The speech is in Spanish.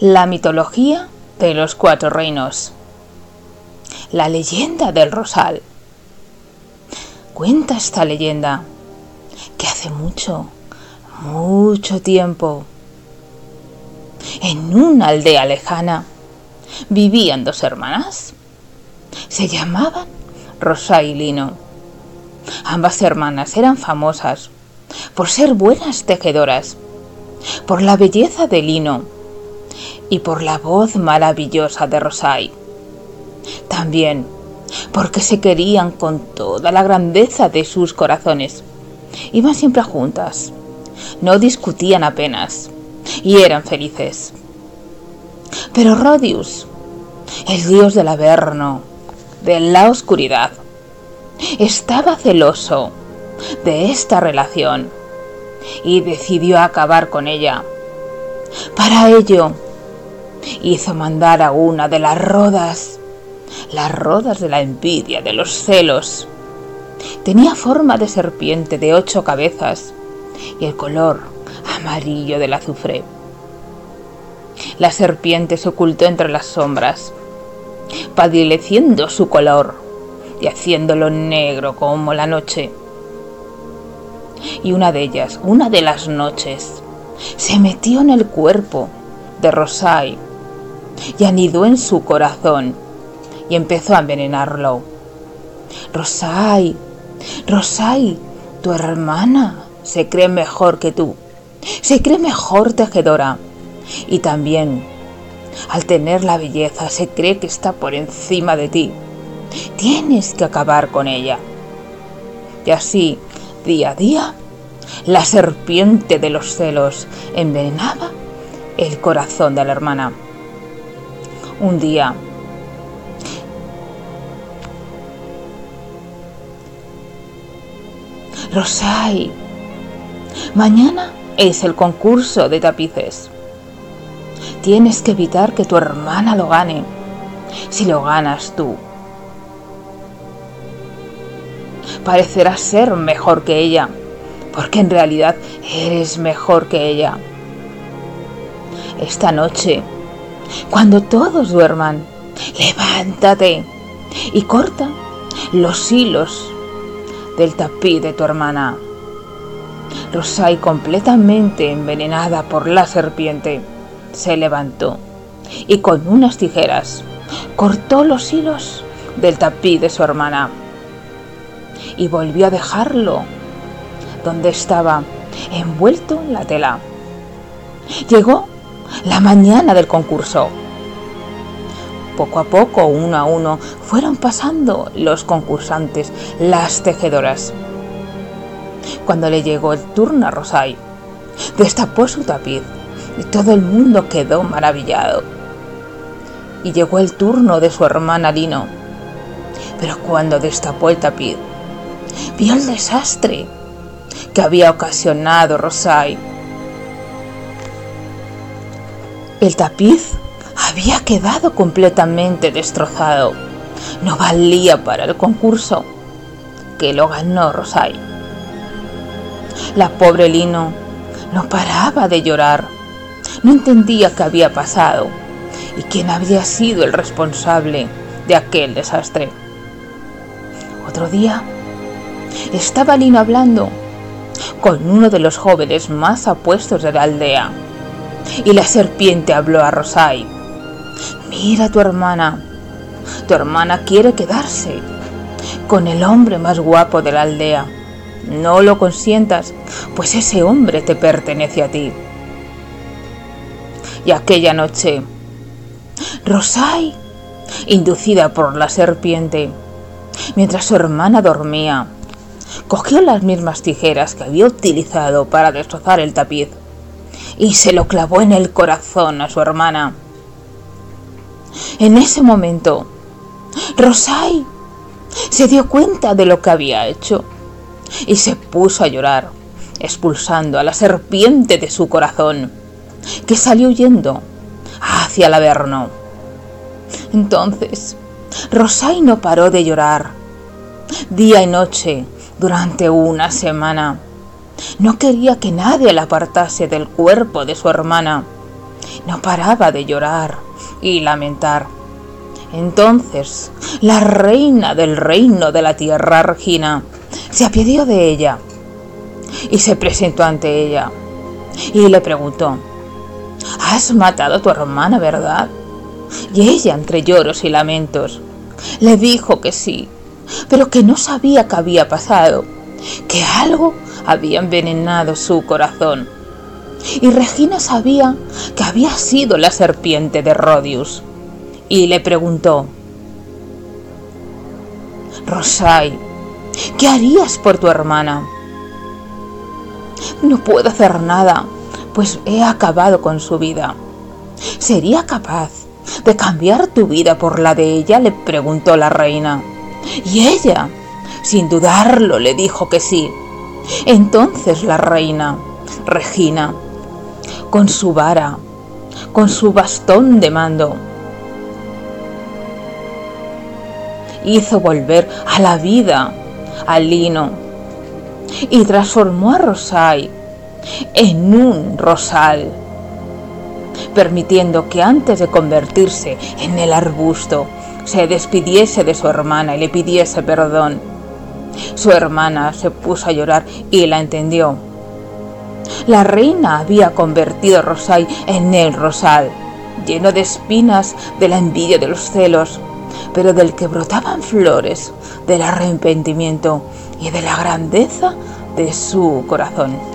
La mitología de los cuatro reinos. La leyenda del rosal. Cuenta esta leyenda que hace mucho, mucho tiempo, en una aldea lejana, vivían dos hermanas. Se llamaban Rosa y Lino. Ambas hermanas eran famosas por ser buenas tejedoras, por la belleza de Lino y por la voz maravillosa de Rosai. También porque se querían con toda la grandeza de sus corazones. Iban siempre juntas, no discutían apenas y eran felices. Pero Rodius, el dios del Averno, de la oscuridad, estaba celoso de esta relación y decidió acabar con ella. Para ello, hizo mandar a una de las rodas, las rodas de la envidia, de los celos. Tenía forma de serpiente de ocho cabezas y el color amarillo del azufre. La serpiente se ocultó entre las sombras, padileciendo su color y haciéndolo negro como la noche. Y una de ellas, una de las noches, se metió en el cuerpo de Rosai y anidó en su corazón y empezó a envenenarlo. Rosai, Rosai, tu hermana se cree mejor que tú, se cree mejor tejedora y también al tener la belleza se cree que está por encima de ti. Tienes que acabar con ella. Y así, día a día, la serpiente de los celos envenenaba el corazón de la hermana. Un día, Rosai, mañana es el concurso de tapices. Tienes que evitar que tu hermana lo gane. Si lo ganas tú, parecerás ser mejor que ella, porque en realidad eres mejor que ella. Esta noche, cuando todos duerman, levántate y corta los hilos del tapiz de tu hermana. Rosai, completamente envenenada por la serpiente, se levantó y con unas tijeras cortó los hilos del tapiz de su hermana y volvió a dejarlo donde estaba envuelto en la tela. Llegó la mañana del concurso. Poco a poco, uno a uno, fueron pasando los concursantes, las tejedoras. Cuando le llegó el turno a Rosai, destapó su tapiz y todo el mundo quedó maravillado. Y llegó el turno de su hermana Lino. Pero cuando destapó el tapiz, vio el desastre que había ocasionado Rosai. El tapiz había quedado completamente destrozado. No valía para el concurso, que lo ganó Rosai. La pobre Lino no paraba de llorar. No entendía qué había pasado y quién había sido el responsable de aquel desastre. Otro día estaba Lino hablando con uno de los jóvenes más apuestos de la aldea y la serpiente habló a Rosai. Mira tu hermana. Tu hermana quiere quedarse con el hombre más guapo de la aldea. No lo consientas, pues ese hombre te pertenece a ti. Y aquella noche, Rosai, inducida por la serpiente, mientras su hermana dormía, cogió las mismas tijeras que había utilizado para destrozar el tapiz y se lo clavó en el corazón a su hermana. En ese momento, Rosai se dio cuenta de lo que había hecho y se puso a llorar, expulsando a la serpiente de su corazón, que salió huyendo hacia el Averno. Entonces, Rosai no paró de llorar, día y noche, durante una semana. No quería que nadie la apartase del cuerpo de su hermana, No paraba de llorar y lamentar. Entonces, la reina del reino de la tierra, Regina, se apiadió de ella y se presentó ante ella y le preguntó, Has matado a tu hermana, ¿verdad? Y ella, entre lloros y lamentos, le dijo que sí, pero que no sabía qué había pasado, que algo había envenenado su corazón. Y Regina sabía que había sido la serpiente de Rodius. Y le preguntó, Rosai, ¿qué harías por tu hermana? No puedo hacer nada, pues he acabado con su vida. ¿Sería capaz de cambiar tu vida por la de ella? le preguntó la reina. Y ella, sin dudarlo, le dijo que sí. Entonces la reina, Regina, con su vara, con su bastón de mando, hizo volver a la vida al lino y transformó a Rosai en un rosal, permitiendo que antes de convertirse en el arbusto se despidiese de su hermana y le pidiese perdón. Su hermana se puso a llorar y la entendió. La reina había convertido a Rosal en el rosal, lleno de espinas de la envidia de los celos, pero del que brotaban flores del arrepentimiento y de la grandeza de su corazón.